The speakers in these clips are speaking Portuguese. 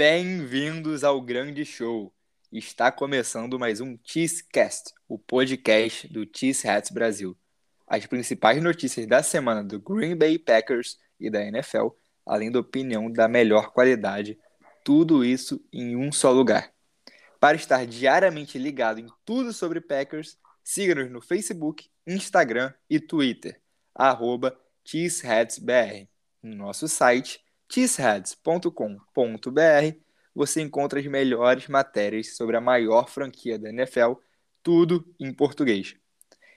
bem-vindos ao grande show. Está começando mais um Cheesecast, o podcast do Cheese Hats Brasil. As principais notícias da semana do Green Bay Packers e da NFL, além da opinião da melhor qualidade, tudo isso em um só lugar. Para estar diariamente ligado em tudo sobre Packers, siga-nos no Facebook, Instagram e Twitter, arroba. No nosso site, cheeseheads.com.br, você encontra as melhores matérias sobre a maior franquia da NFL, tudo em português.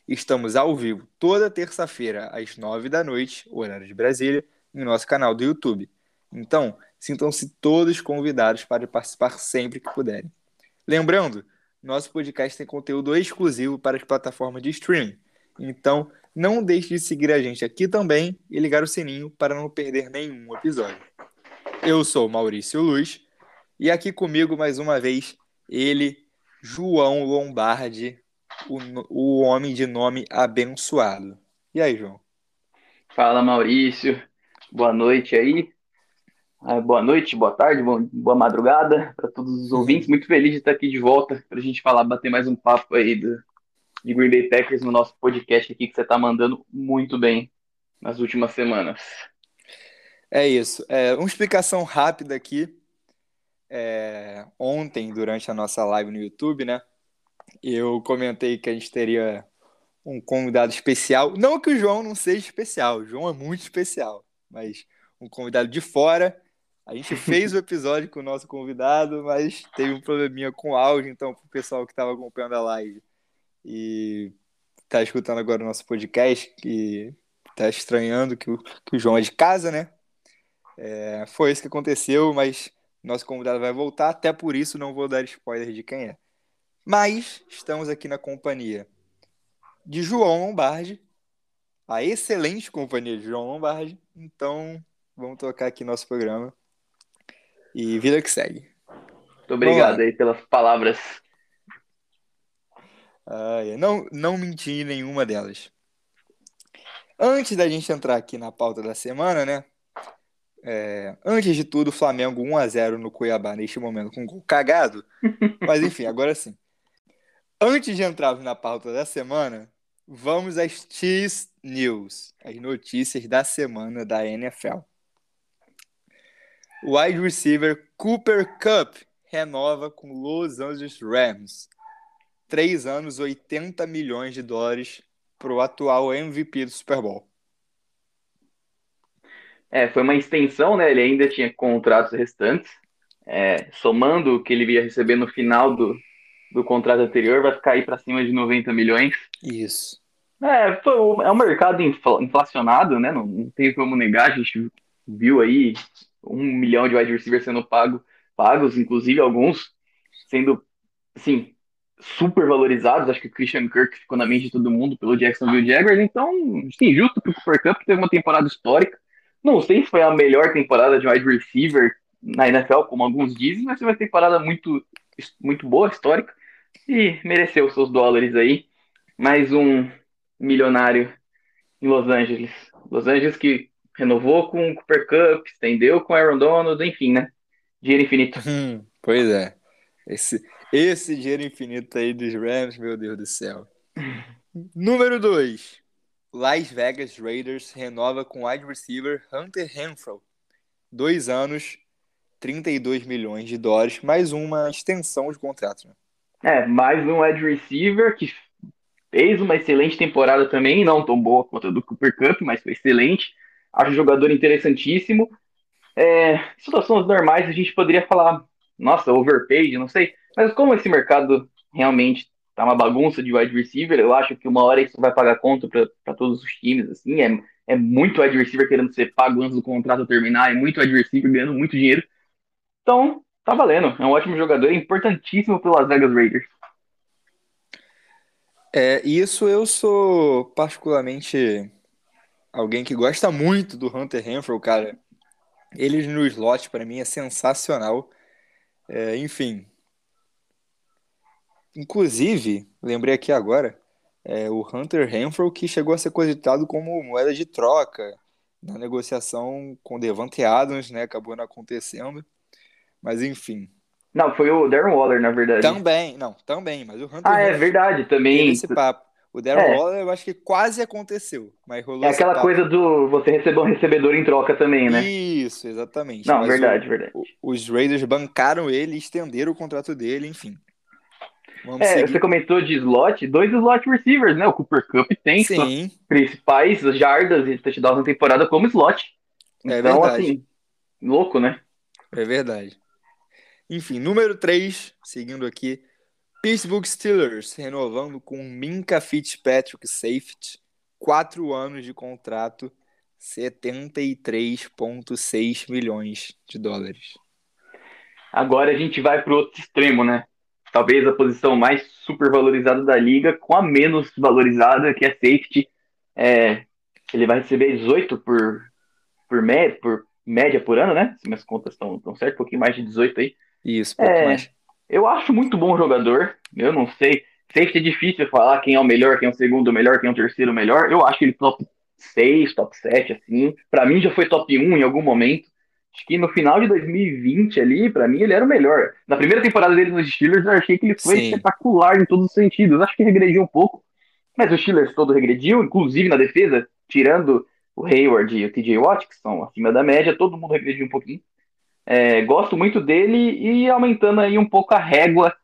Estamos ao vivo toda terça-feira, às nove da noite, horário de Brasília, em nosso canal do YouTube. Então, sintam-se todos convidados para participar sempre que puderem. Lembrando, nosso podcast tem conteúdo exclusivo para as plataformas de streaming. Então, não deixe de seguir a gente aqui também e ligar o sininho para não perder nenhum episódio. Eu sou Maurício Luz e aqui comigo mais uma vez ele, João Lombardi, o, o homem de nome abençoado. E aí, João? Fala, Maurício. Boa noite aí. Ah, boa noite, boa tarde, boa madrugada para todos os ouvintes. Muito feliz de estar aqui de volta para a gente falar, bater mais um papo aí do, de Green Bay Packers no nosso podcast aqui que você está mandando muito bem nas últimas semanas. É isso. É, uma explicação rápida aqui. É, ontem, durante a nossa live no YouTube, né? Eu comentei que a gente teria um convidado especial. Não que o João não seja especial, o João é muito especial, mas um convidado de fora a gente fez o episódio com o nosso convidado, mas teve um probleminha com o áudio, então, para o pessoal que estava acompanhando a live e está escutando agora o nosso podcast, que está estranhando que o, que o João é de casa, né? É, foi isso que aconteceu, mas nosso convidado vai voltar, até por isso não vou dar spoiler de quem é. Mas estamos aqui na companhia de João Lombardi, a excelente companhia de João Lombardi. Então, vamos tocar aqui nosso programa. E vida que segue. Muito obrigado aí pelas palavras. Não, não menti em nenhuma delas. Antes da gente entrar aqui na pauta da semana, né? É, antes de tudo, Flamengo 1x0 no Cuiabá neste momento com um gol cagado. Mas enfim, agora sim. Antes de entrarmos na pauta da semana, vamos às Cheese News, as notícias da semana da NFL. Wide receiver Cooper Cup renova com Los Angeles Rams. Três anos, 80 milhões de dólares para o atual MVP do Super Bowl. É, foi uma extensão, né? Ele ainda tinha contratos restantes. É, somando o que ele ia receber no final do, do contrato anterior, vai ficar aí para cima de 90 milhões. Isso. É, foi, é um mercado inflacionado, né? Não, não tem como negar. A gente viu aí um milhão de wide receivers sendo pago, pagos, inclusive alguns sendo, assim, super valorizados. Acho que o Christian Kirk ficou na mente de todo mundo pelo Jacksonville Jaguars. Então, sim, justo pro Cooper Cup, que teve uma temporada histórica. Não sei se foi a melhor temporada de wide receiver na NFL, como alguns dizem, mas foi uma temporada muito, muito boa, histórica, e mereceu seus dólares aí. Mais um milionário em Los Angeles. Los Angeles que renovou com o Cooper Cup, estendeu com o Aaron Donald, enfim, né? Dinheiro infinito. Hum, pois é. Esse, esse dinheiro infinito aí dos Rams, meu Deus do céu. Número 2. Las Vegas Raiders renova com wide receiver Hunter Renfro. Dois anos, 32 milhões de dólares, mais uma extensão de contrato. Né? É, mais um wide receiver que fez uma excelente temporada também, não tão boa quanto a do Cooper Cup, mas foi excelente. Acho um jogador interessantíssimo. É, situações normais a gente poderia falar, nossa, overpaid, não sei. Mas como esse mercado realmente tá uma bagunça de wide receiver, eu acho que uma hora isso vai pagar conta para todos os times, assim, é, é muito wide receiver querendo ser pago antes do contrato terminar, é muito wide receiver ganhando muito dinheiro. Então, tá valendo, é um ótimo jogador, é importantíssimo para Las Vegas Raiders. É, isso eu sou particularmente alguém que gosta muito do Hunter Renfrew, cara. Ele no slot, para mim, é sensacional. É, enfim. Inclusive, lembrei aqui agora, é, o Hunter Renfrew que chegou a ser cogitado como moeda de troca na negociação com Devante Adams, né? Acabou não acontecendo. Mas enfim. Não, foi o Darren Waller, na verdade. Também, não, também, mas o Hunter Ah, é verdade, também. esse papo. O Darren é. Waller eu acho que quase aconteceu, mas rolou É aquela coisa do você receber um recebedor em troca também, né? Isso, exatamente. Não, mas verdade, o, verdade. O, os Raiders bancaram ele, estenderam o contrato dele, enfim. Vamos é, você comentou de slot, dois slot receivers, né? O Cooper Cup tem Sim. principais jardas e touchdowns na temporada como slot. É então, verdade. assim, louco, né? É verdade. Enfim, número 3, seguindo aqui, Pittsburgh Steelers renovando com Minka Fitzpatrick Safety, quatro anos de contrato, 73,6 milhões de dólares. Agora a gente vai para o outro extremo, né? Talvez a posição mais supervalorizada da liga, com a menos valorizada, que é safety. É, ele vai receber 18 por, por, média, por média por ano, né? Se minhas contas estão certas, um pouquinho mais de 18 aí. Isso, pouco é, mais. Eu acho muito bom jogador. Eu não sei. Safety é difícil falar quem é o melhor, quem é o segundo melhor, quem é o terceiro melhor. Eu acho ele top 6, top 7, assim. Para mim já foi top 1 em algum momento. Acho que no final de 2020 ali, para mim ele era o melhor. Na primeira temporada dele nos Steelers, eu achei que ele foi Sim. espetacular em todos os sentidos. Acho que regrediu um pouco. Mas o Steelers todo regrediu, inclusive na defesa, tirando o Hayward e o TJ Watt, que são acima da média, todo mundo regrediu um pouquinho. É, gosto muito dele e aumentando aí um pouco a régua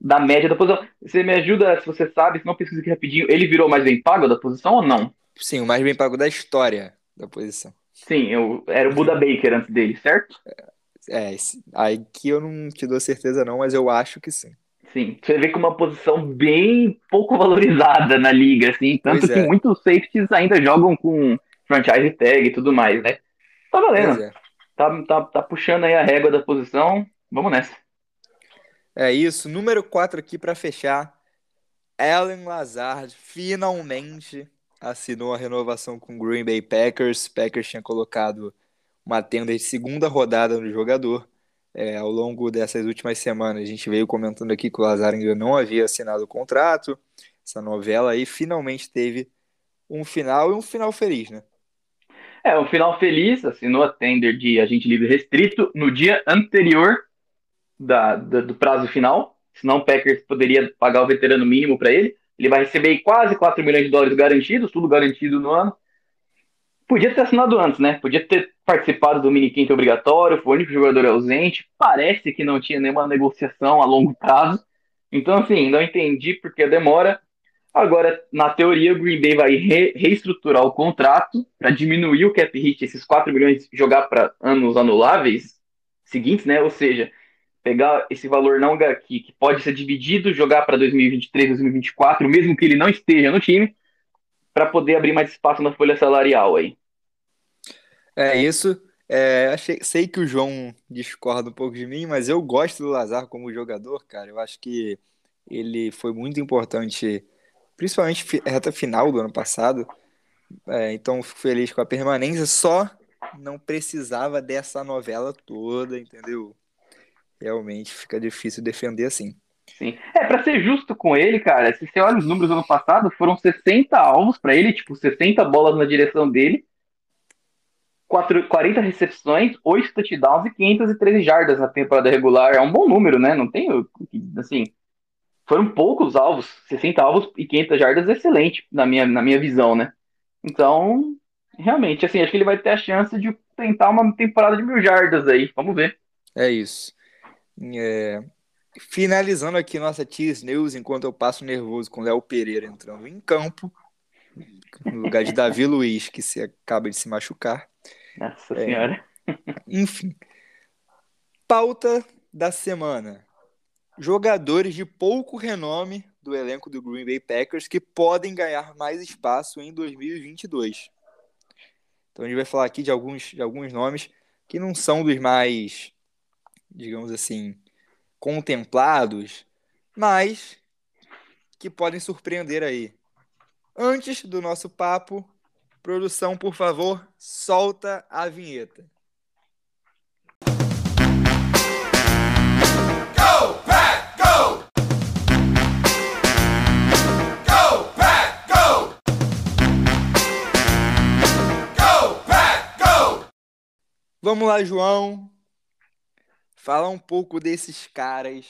da média da posição. Você me ajuda, se você sabe, se não pesquisa aqui rapidinho, ele virou mais bem pago da posição ou não? Sim, o mais bem pago da história da posição. Sim, eu, era o Buda Baker antes dele, certo? É, aí que eu não te dou certeza não, mas eu acho que sim. Sim, você vê com uma posição bem pouco valorizada na liga, assim, tanto que é. muitos safeties ainda jogam com franchise tag e tudo mais, né? Tá valendo. É tá, tá, tá puxando aí a régua da posição. Vamos nessa. É isso. Número 4 aqui para fechar. Alan Lazard finalmente assinou a renovação com o Green Bay Packers. Packers tinha colocado uma tenda de segunda rodada no jogador. É, ao longo dessas últimas semanas, a gente veio comentando aqui que o Lazar ainda não havia assinado o contrato. Essa novela aí finalmente teve um final e um final feliz, né? É, um final feliz, assinou a tender de agente livre restrito no dia anterior da, da do prazo final, senão o Packers poderia pagar o veterano mínimo para ele. Ele vai receber quase 4 milhões de dólares garantidos, tudo garantido no ano. Podia ter assinado antes, né? Podia ter participado do minicamp obrigatório, foi o único jogador ausente. Parece que não tinha nenhuma negociação a longo prazo. Então, assim, não entendi porque a demora. Agora, na teoria, o Green Bay vai re reestruturar o contrato para diminuir o cap hit, esses 4 milhões, jogar para anos anuláveis seguintes, né? Ou seja, pegar esse valor não aqui, que pode ser dividido, jogar para 2023, 2024, mesmo que ele não esteja no time, para poder abrir mais espaço na folha salarial aí. É isso. É, achei, sei que o João discorda um pouco de mim, mas eu gosto do Lazar como jogador, cara. Eu acho que ele foi muito importante principalmente reta final do ano passado. É, então fico feliz com a permanência, só não precisava dessa novela toda, entendeu? Realmente fica difícil defender assim. Sim. É, para ser justo com ele, cara, se você olha os números do ano passado, foram 60 alvos para ele, tipo, 60 bolas na direção dele, 4, 40 recepções, 8 touchdowns e 513 jardas na temporada regular. É um bom número, né? Não tem, assim, foram poucos alvos, 60 alvos e 500 jardas, excelente na minha, na minha visão, né? Então, realmente, assim, acho que ele vai ter a chance de tentar uma temporada de mil jardas aí, vamos ver. É isso. É... Finalizando aqui nossa Tease News, enquanto eu passo nervoso com Léo Pereira entrando em campo, no lugar de Davi Luiz, que se acaba de se machucar. Nossa é... Senhora. Enfim. Pauta da semana jogadores de pouco renome do elenco do Green Bay Packers que podem ganhar mais espaço em 2022. Então a gente vai falar aqui de alguns, de alguns nomes que não são dos mais, digamos assim, contemplados, mas que podem surpreender aí. Antes do nosso papo, produção, por favor, solta a vinheta. Vamos lá, João. Falar um pouco desses caras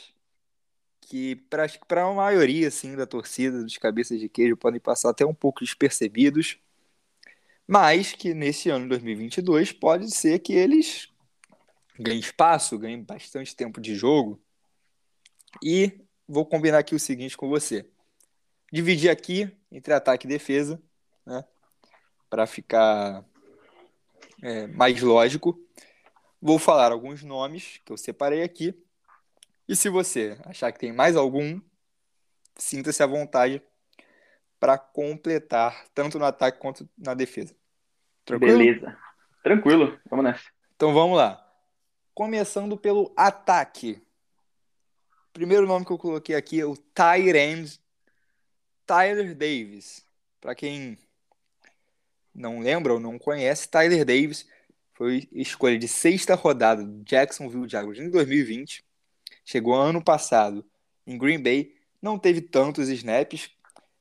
que, para a maioria assim, da torcida dos cabeças de queijo, podem passar até um pouco despercebidos, mas que nesse ano 2022 pode ser que eles ganhem espaço, ganhem bastante tempo de jogo. E vou combinar aqui o seguinte com você: dividir aqui entre ataque e defesa, né, para ficar é, mais lógico. Vou falar alguns nomes que eu separei aqui e se você achar que tem mais algum, sinta-se à vontade para completar tanto no ataque quanto na defesa. Tranquilo? Beleza. Tranquilo, vamos nessa. Então vamos lá. Começando pelo ataque. Primeiro nome que eu coloquei aqui é o Tyrend Tyler Davis. Para quem não lembra ou não conhece, Tyler Davis foi escolha de sexta rodada do Jacksonville Jaguars em 2020 chegou ano passado em Green Bay, não teve tantos snaps,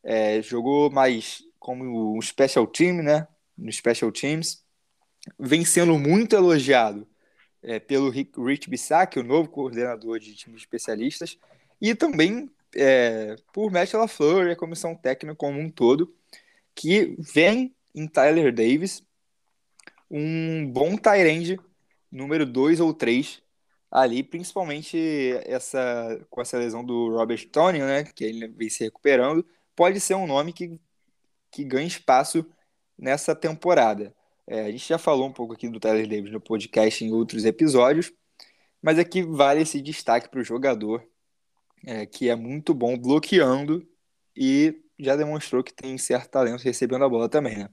é, jogou mais como um special team, né? No special teams, vem sendo muito elogiado é, pelo Rich Bissack, o novo coordenador de times especialistas, e também é, por Matt LaFleur e a comissão técnica como um todo, que vem em Tyler Davis um bom tight número 2 ou 3 ali, principalmente essa com essa lesão do Robert Tony, né, que ele vem se recuperando, pode ser um nome que, que ganha espaço nessa temporada. É, a gente já falou um pouco aqui do Tyler Davis no podcast em outros episódios, mas aqui vale esse destaque para o jogador, é, que é muito bom bloqueando e já demonstrou que tem certo talento recebendo a bola também, né?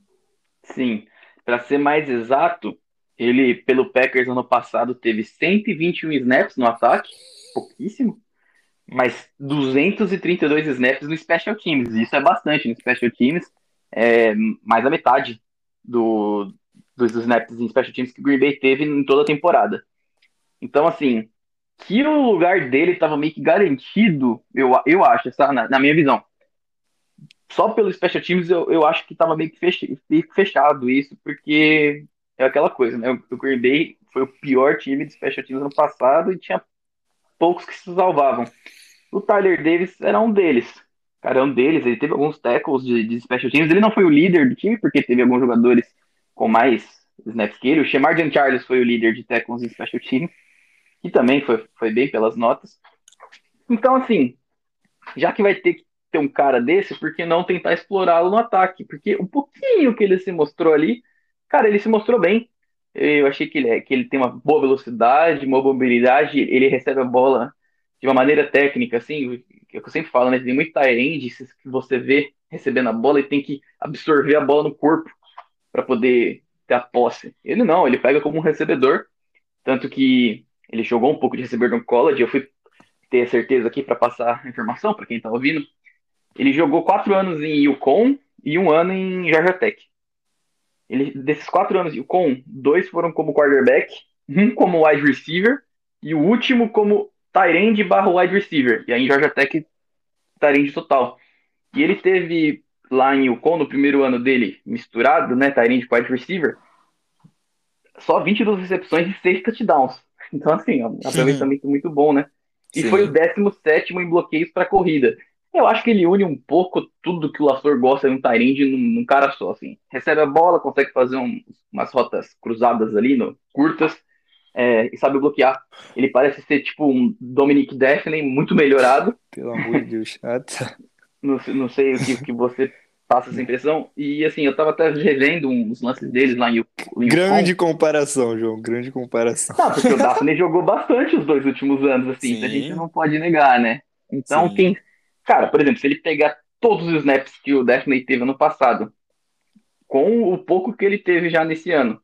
Sim. Para ser mais exato, ele, pelo Packers ano passado, teve 121 snaps no ataque, pouquíssimo, mas 232 snaps no Special Teams. Isso é bastante no Special Teams, é mais da metade do, dos snaps em Special Teams que o Green Bay teve em toda a temporada. Então, assim, que o lugar dele estava meio que garantido, eu, eu acho, essa, na, na minha visão. Só pelo Special Teams eu, eu acho que estava meio que fechado isso, porque é aquela coisa, né? O Green foi o pior time de special teams ano passado e tinha poucos que se salvavam. O Tyler Davis era um deles. Cara, é um deles. Ele teve alguns tackles de, de special teams. Ele não foi o líder do time, porque teve alguns jogadores com mais snaps que ele. O Shemar Jean Charles foi o líder de tackles em special teams, que também foi, foi bem pelas notas. Então, assim, já que vai ter que ter um cara desse, por que não tentar explorá-lo no ataque? Porque o pouquinho que ele se mostrou ali Cara, ele se mostrou bem. Eu achei que ele, é, que ele tem uma boa velocidade, uma boa mobilidade, ele recebe a bola de uma maneira técnica, assim, que eu sempre falo, né? Tem muito end que você vê recebendo a bola e tem que absorver a bola no corpo para poder ter a posse. Ele não, ele pega como um recebedor, tanto que ele jogou um pouco de recebedor no college, eu fui ter certeza aqui para passar a informação para quem está ouvindo. Ele jogou quatro anos em Yukon e um ano em Georgia Tech. Ele, desses quatro anos de com dois foram como quarterback, um como wide receiver e o último como Tyrande barra wide receiver. E aí em Georgia Tech, Tyrande total. E ele teve lá em Yukon, no primeiro ano dele, misturado, né, Tyrande com wide receiver, só 22 recepções e 6 touchdowns. Então, assim, é um aproveitamento muito bom, né? E Sim. foi o 17 em bloqueios para corrida. Eu acho que ele une um pouco tudo que o Lafleur gosta de um Tyrande num, num, cara só, assim. Recebe a bola, consegue fazer um, umas rotas cruzadas ali, no, curtas, é, e sabe bloquear. Ele parece ser tipo um Dominic Daphne muito melhorado. Pelo amor de Deus. não, não sei o que, que você passa essa impressão. E assim, eu tava até revendo uns lances deles lá em, em Grande comparação, João, grande comparação. Não, porque o Daphne jogou bastante os dois últimos anos, assim, Sim. a gente não pode negar, né? Então, Sim. quem Cara, por exemplo, se ele pegar todos os snaps que o Daphne teve ano passado, com o pouco que ele teve já nesse ano,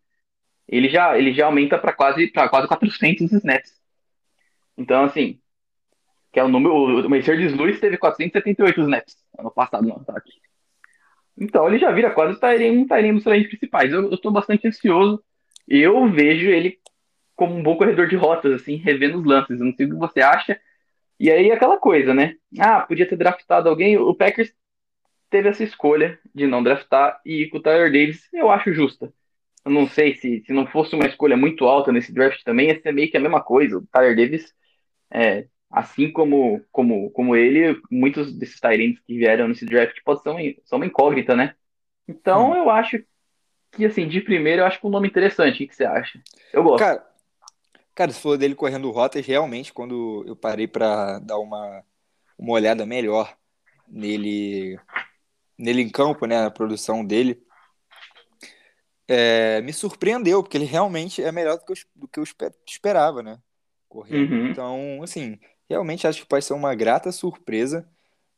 ele já, ele já aumenta para quase, quase 400 snaps. Então, assim, que é o número. O Mercedes Lewis teve 478 snaps ano passado no ataque. Então ele já vira quase um Tyrene dos talentos principais. Eu, estou bastante ansioso. Eu vejo ele como um bom corredor de rotas, assim, revendo os lances. Eu não sei o que você acha, e aí aquela coisa, né? Ah, podia ter draftado alguém. O Packers teve essa escolha de não draftar e ir com o Tyler Davis, eu acho justa. eu não sei se, se não fosse uma escolha muito alta nesse draft também, ia ser meio que a mesma coisa. O Tyler Davis, é, assim como, como, como ele, muitos desses Tyrants que vieram nesse draft pode ser uma, são uma incógnita, né? Então Hum. eu acho que, assim, de primeiro eu acho que um nome interessante. O que, você acha? Eu gosto. Cara, cara, se for dele correndo rotas, realmente, quando eu parei pra dar uma, uma olhada melhor nele, nele em campo, né, na produção dele, é, me surpreendeu, porque ele realmente é melhor do que eu, do que eu espe- esperava, né? Correndo. Uhum. Então, assim, realmente acho que pode ser uma grata surpresa.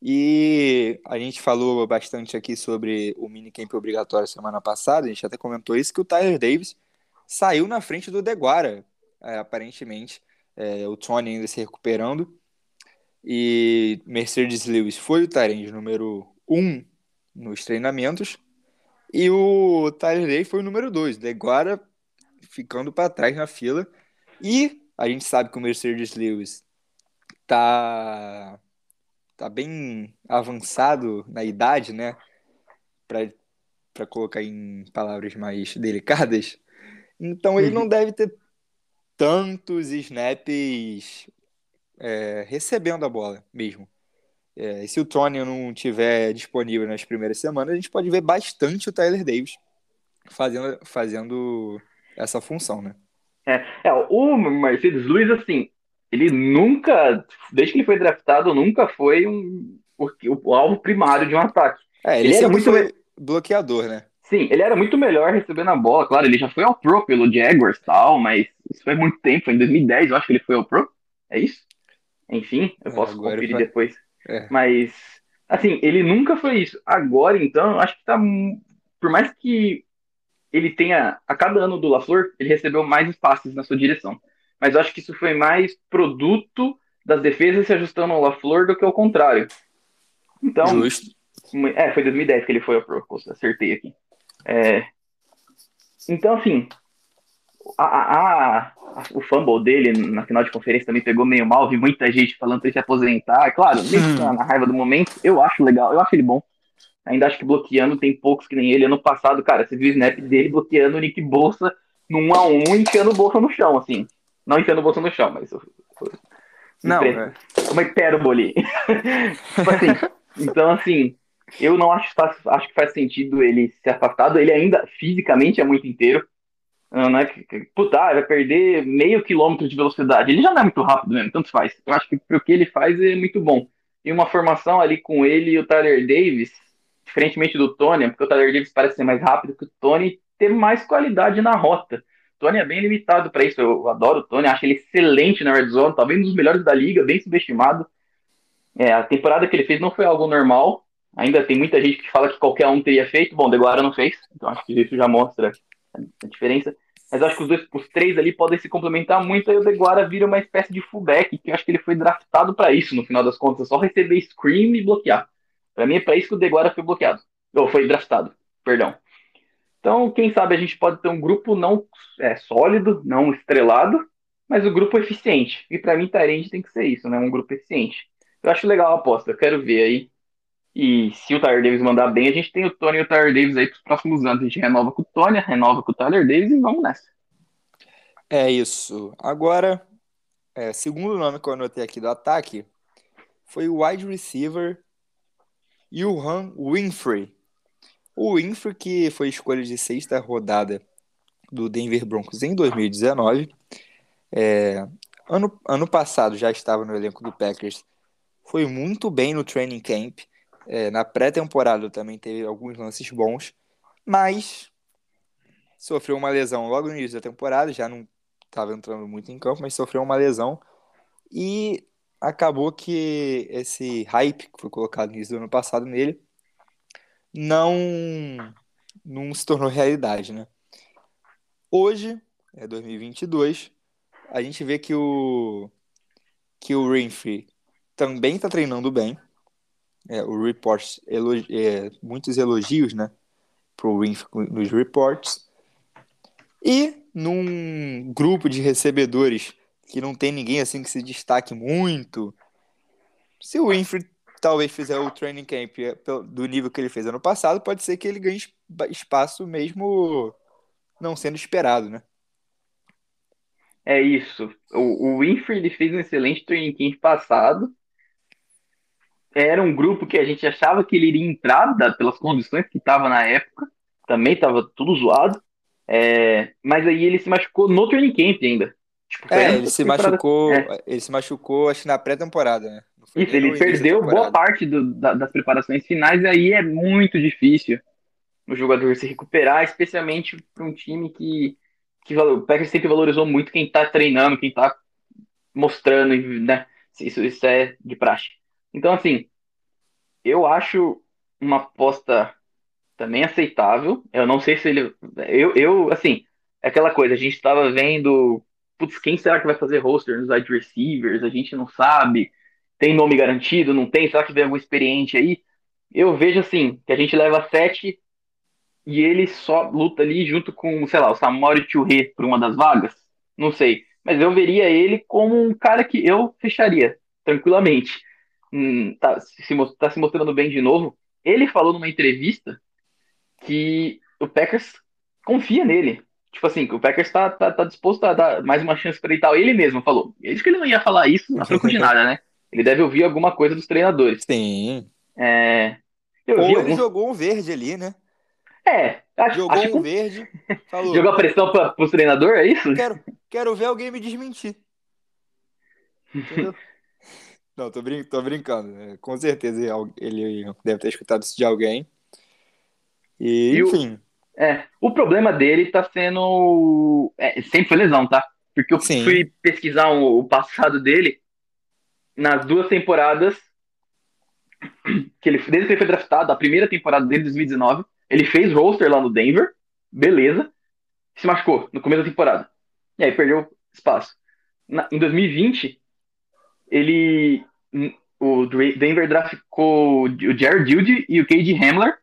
E a gente falou bastante aqui sobre o minicamp obrigatório semana passada, a gente até comentou isso, que o Tyler Davis saiu na frente do Deguara, aparentemente. É, o Tony ainda se recuperando. E Mercedes Lewis foi o Tyrande número 1 um nos treinamentos. E o Tyler Day foi o número 2. Deguara ficando para trás na fila. E a gente sabe que o Mercedes Lewis tá, tá bem avançado na idade, né? Para colocar em palavras mais delicadas. Então ele não deve ter tantos snaps é, recebendo a bola mesmo. É, se o Tony não tiver disponível nas primeiras semanas, a gente pode ver bastante o Tyler Davis fazendo, fazendo essa função, né? É, é, o Mercedes Lewis, assim, ele nunca, desde que ele foi draftado, nunca foi um, o, o alvo primário de um ataque. É, ele, Ele era muito foi bloqueador, né? Sim, ele era muito melhor recebendo a bola, claro, ele já foi ao Pro pelo Jaguars e tal, mas isso foi muito tempo, foi em 2010 eu acho que ele foi ao Pro, é isso? Enfim, eu É, posso agora conferir vai- depois. É. Mas, assim, ele nunca foi isso. Agora, então, eu acho que tá. Por mais que ele tenha. A cada ano do LaFleur, ele recebeu mais espaços na sua direção. Mas eu acho que isso foi mais produto das defesas se ajustando ao LaFleur do que ao contrário. Então, Justo. é, foi 2010 que ele foi ao Pro, acertei aqui. É, então, assim, a, a- o fumble dele na final de conferência também pegou meio mal. Vi muita gente falando pra ele se aposentar. Claro, que na raiva do momento, eu acho legal, eu acho ele bom. Ainda acho que bloqueando tem poucos que nem ele. Ano passado, cara, você viu o snap dele bloqueando o Nick Bolsa no 1 a 1 enfiando o Bolsa no chão, assim. Não enfiando o Bolsa no chão, mas. Não, Impre- é. uma hipérbole. tipo assim, então, assim, eu não acho, acho que faz sentido ele ser afastado. Ele ainda fisicamente é muito inteiro. Ah, Não é que, puta, ah, vai perder meio quilômetro de velocidade. Ele já não é muito rápido mesmo, tanto faz. Eu acho que pro que ele faz é muito bom. E uma formação ali com ele e o Tyler Davis, diferentemente do Tony, porque o Tyler Davis parece ser mais rápido que o Tony, ter mais qualidade na rota. O Tony é bem limitado para isso. Eu adoro o Tony, acho ele excelente na red zone, talvez um dos melhores da liga, bem subestimado. É, a temporada que ele fez não foi algo normal. Ainda tem muita gente que fala que qualquer um teria feito. Bom, Deguara não fez, então acho que isso já mostra a diferença. Mas acho que os, dois, os três ali podem se complementar muito. Aí o Deguara vira uma espécie de fullback, que eu acho que ele foi draftado para isso, no final das contas. É só receber screen e bloquear. Para mim é para isso que o Deguara foi bloqueado. Ou foi draftado, perdão. Então, quem sabe a gente pode ter um grupo não é, sólido, não estrelado, mas o grupo eficiente. E para mim, Tyrande tem que ser isso, né? Um grupo eficiente. Eu acho legal a aposta, eu quero ver aí. E se o Tyler Davis mandar bem, a gente tem o Tony e o Tyler Davis aí pros próximos anos. A gente renova com o Tony, renova com o Tyler Davis e vamos nessa. É isso. Agora, é, segundo nome que eu anotei aqui do ataque foi o wide receiver Johan Winfrey. O Winfrey, que foi escolha de sexta rodada do Denver Broncos em 2019. É, ano, ano passado já estava no elenco do Packers. Foi muito bem no training camp. É, na pré-temporada também teve alguns lances bons, mas sofreu uma lesão logo no início da temporada, já não estava entrando muito em campo, mas sofreu uma lesão e acabou que esse hype que foi colocado no início do ano passado nele não não se tornou realidade, né? Hoje, é 2022, a gente vê que o que o Winfrey também está treinando bem. É, o reports é, muitos elogios, né, pro Winfrey nos reports. E num grupo de recebedores que não tem ninguém assim que se destaque muito, se o Winfrey talvez fizer o training camp do nível que ele fez ano passado, pode ser que ele ganhe espaço mesmo não sendo esperado, né? É isso. O, o Winfrey ele fez um excelente training camp passado. Era um grupo que a gente achava que ele iria entrar da, pelas condições que estava na época. Também estava tudo zoado. É, mas aí ele se machucou no training camp ainda. Tipo, é, ele se machucou, é. ele se machucou, acho que na pré-temporada, né? Isso, ele perdeu boa parte do, da, das preparações finais, e aí é muito difícil o jogador se recuperar, especialmente para um time que, que o Packers sempre valorizou muito quem está treinando, quem está mostrando, né? Isso, isso é de praxe. Então, assim, eu acho uma aposta também aceitável. Eu não sei se ele. Eu, eu assim, é aquela coisa, a gente estava vendo. Putz, quem será que vai fazer roster nos wide receivers? A gente não sabe. Tem nome garantido? Não tem? Será que vem algum experiente aí? Eu vejo assim, que a gente leva sete e ele só luta ali junto com, sei lá, o Samori Churré por uma das vagas. Não sei. Mas eu veria ele como um cara que eu fecharia tranquilamente. Hum, tá, se, tá se mostrando bem de novo. Ele falou numa entrevista que o Packers confia nele. Tipo assim, que o Packers tá, tá, tá disposto a dar mais uma chance para ele e tal. Ele mesmo falou. Ele disse que ele não ia falar isso a troco de nada, né? Ele deve ouvir alguma coisa dos treinadores. Sim. É... Eu Ou ele alguns... jogou um verde ali, né? É, acho, Jogou acho um que... verde. Falou. Jogou a pressão para o treinador, é isso? Quero, quero ver alguém me desmentir. Entendeu? Não, tô, brin tô brincando. Né? Com certeza ele deve ter escutado isso de alguém. E, e enfim. O, é, o problema dele tá sendo. É, sempre foi lesão, tá? Porque eu Sim. fui pesquisar o, o passado dele nas duas temporadas que ele, desde que ele foi draftado, a primeira temporada dele, 2019, ele fez roster lá no Denver, beleza, se machucou no começo da temporada. E aí perdeu espaço. Na, em 2020, ele. O Denver draftou o Jared Judy e o Cade Hamler.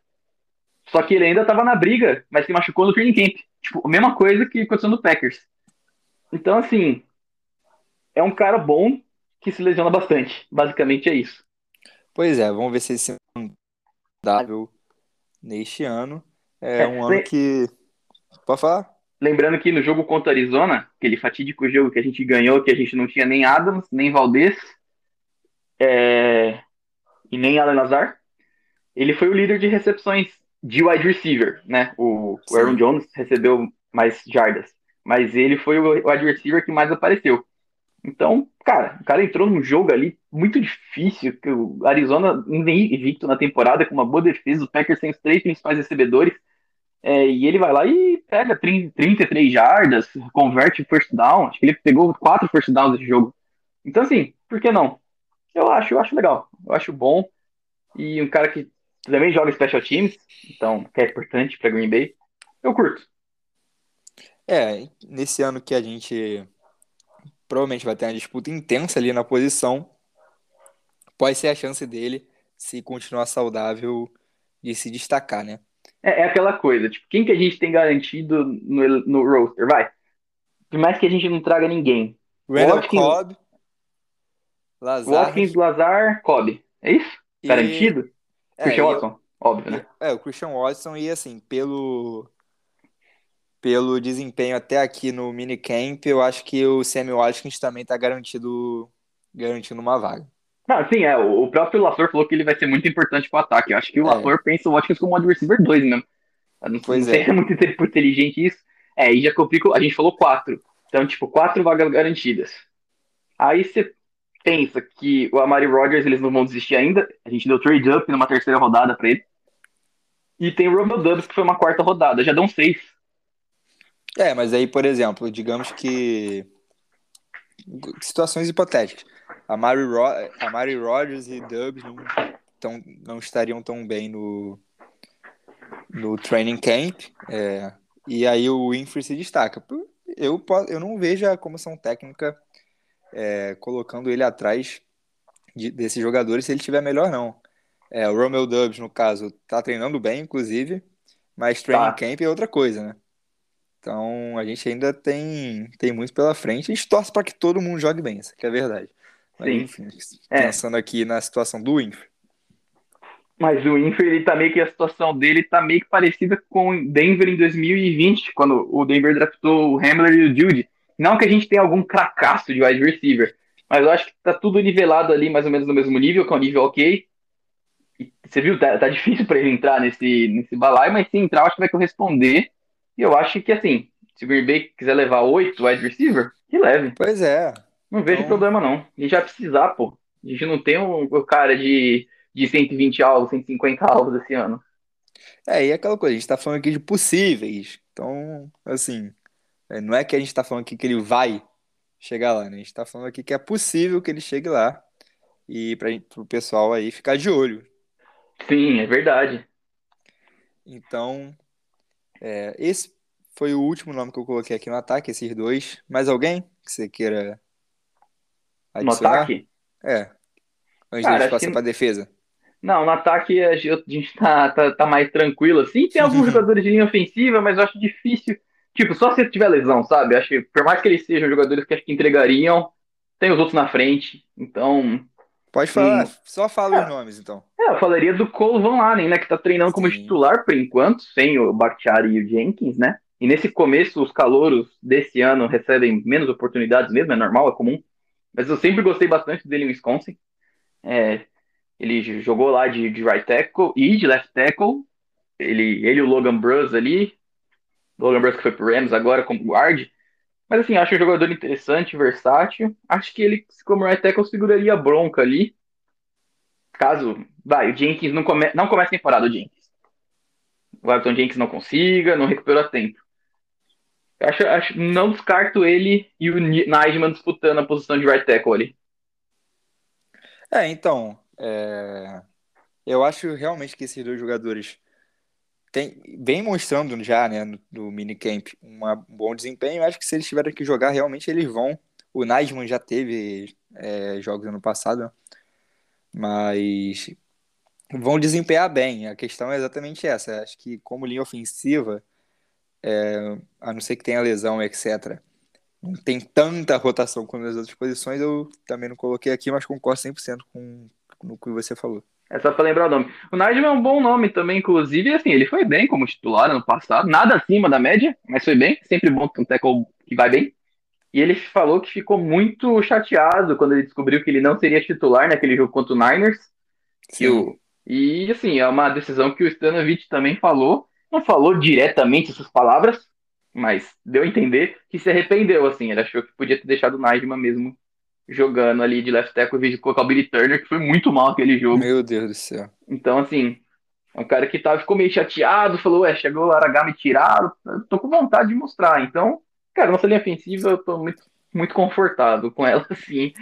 Só que ele ainda estava na briga, mas se machucou no training camp. Tipo, a mesma coisa que aconteceu no Packers. Então, assim, é um cara bom que se lesiona bastante. Basicamente é isso. Pois é, vamos ver se esse saudável neste ano. É, é um ano que. Pode falar? Lembrando que no jogo contra Arizona, aquele fatídico jogo que a gente ganhou, que a gente não tinha nem Adams, nem Valdez, é... e nem Alan Lazar, ele foi o líder de recepções de wide receiver, né? O, o Aaron Jones recebeu mais jardas, mas ele foi o wide receiver que mais apareceu. Então, cara, o cara entrou num jogo ali muito difícil, que o Arizona nem invicto na temporada, com uma boa defesa, o Packers tem os três principais recebedores, é, e ele vai lá e pega 30, 33 jardas, converte first down, acho que ele pegou quatro first downs nesse jogo. Então, assim, por que não? Eu acho, eu acho legal, eu acho bom, e um cara que também joga special teams, então, que é importante para Green Bay, eu curto. É, nesse ano que a gente provavelmente vai ter uma disputa intensa ali na posição. Pode ser a chance dele, se continuar saudável, de se destacar, né? É, é aquela coisa, tipo, quem que a gente tem garantido no, no roster? Vai. Por mais que a gente não traga ninguém. Randall Cobb, Lazar. Watkins, Lazar, Cobb. É isso? E... Garantido? É, Christian Watson, óbvio, né? É, o Christian Watson e assim, pelo pelo desempenho até aqui no minicamp, eu acho que o Sammy Watkins também está garantido, garantindo uma vaga. Não, sim, é. O próprio Lafleur falou que ele vai ser muito importante para o ataque. Eu acho que o é. Lafleur pensa o Watkins como wide receiver 2 mesmo. Eu não, pois não sei é. se é muito inteligente isso. É, e já complica. A gente falou quatro. Então, tipo, quatro vagas garantidas. Aí você pensa que o Amari Rodgers eles não vão desistir ainda. A gente deu trade up numa terceira rodada para ele. E tem o Romeo Dubs, que foi uma quarta rodada. Já dão seis. É, mas aí, por exemplo, digamos que. Situações hipotéticas. A Mary, Ro... a Mary Rogers e Dubs não, tão, não estariam tão bem no, no training camp. É, e aí o Winfrey se destaca. Eu, eu não vejo a comissão técnica é, colocando ele atrás de, desses jogadores se ele estiver melhor, não. É, o Romeo Dubs, no caso, tá treinando bem, inclusive, mas training tá. camp é outra coisa, né? Então a gente ainda tem, tem muito pela frente. A gente torce para que todo mundo jogue bem, isso que é a verdade. Mas, enfim, é. pensando aqui na situação do Winfrey. Mas o Infer, ele tá meio que a situação dele tá meio que parecida com o Denver em 2020, quando o Denver draftou o Hamler e o Judy. Não que a gente tenha algum cracaço de wide receiver, mas eu acho que tá tudo nivelado ali, mais ou menos no mesmo nível, que é um nível ok. E você viu, tá, tá difícil para ele entrar nesse, nesse balaio, mas se entrar, eu acho que vai corresponder. E eu acho que, assim, se o Green Bay quiser levar oito wide receiver, que leve. Pois é. Não vejo Então- problema, não. A gente vai precisar, pô. A gente não tem um, um cara de, de 120 alvos, 150 alvos esse ano. É, e aquela coisa, a gente tá falando aqui de possíveis. Então, assim, não é que a gente tá falando aqui que ele vai chegar lá, né? A gente tá falando aqui que é possível que ele chegue lá. E para o pessoal aí ficar de olho. Sim, é verdade. Então, é, esse foi o último nome que eu coloquei aqui no ataque, esses dois. Mais alguém que você queira No adicionar? ataque? É. Antes Cara, acho passar que- pra defesa. Não, no ataque a gente a gente tá, tá, tá mais tranquilo, assim. Tem alguns jogadores de linha ofensiva, mas eu acho difícil. Tipo, só se tiver lesão, sabe? Acho que, por mais que eles sejam jogadores que acho que entregariam, tem os outros na frente. Então, Pode falar, só fala os nomes então. é, eu falaria do Cole Van Lanen, né? Que tá treinando como Sim. titular por enquanto, sem o Bakhtiari e o Jenkins, né? E nesse começo, os calouros desse ano recebem menos oportunidades mesmo, é normal, é comum. Mas eu sempre gostei bastante dele em Wisconsin. É, ele jogou lá de, de right tackle e de left tackle. Ele, ele e o Logan Bruss ali. Logan que foi pro Rams agora como guard. Mas assim, acho um jogador interessante, versátil. Acho que ele, como right tackle, seguraria a bronca ali. Caso, vai, o Jenkins não, come, não comece a temporada, o Jenkins. O Everton Jenkins não consiga, não recuperou a tempo. Acho, acho, não descarto ele e o Najman disputando a posição de right tackle ali. É, então, é, eu acho realmente que esses dois jogadores têm, vem mostrando já, né, no, no minicamp, um bom desempenho. Acho que se eles tiverem que jogar, realmente eles vão. O Najman já teve é, jogos ano passado, mas vão desempenhar bem. A questão é exatamente essa. Acho que como linha ofensiva, é, a não ser que tenha lesão, etc., não tem tanta rotação quanto nas outras posições, eu também não coloquei aqui, mas concordo 100% com, com o que você falou. É só pra lembrar o nome. O Najman é um bom nome também, inclusive, assim, ele foi bem como titular ano passado, nada acima da média, mas foi bem, sempre bom ter um tackle que vai bem. E ele falou que ficou muito chateado quando ele descobriu que ele não seria titular naquele jogo contra o Niners. Que o... E assim, é uma decisão que o Stanovich também falou. Não falou diretamente essas palavras, mas deu a entender que se arrependeu, assim. Ele achou que podia ter deixado o Najman mesmo jogando ali de left tackle em vez de colocar o Billy Turner, que foi muito mal aquele jogo. Meu Deus do céu. Então, assim, é um cara que tá, ficou meio chateado, falou, ué, chegou o Aragá, me tiraram, eu tô com vontade de mostrar. Então, cara, nossa linha ofensiva, eu tô muito, muito confortável com ela, assim.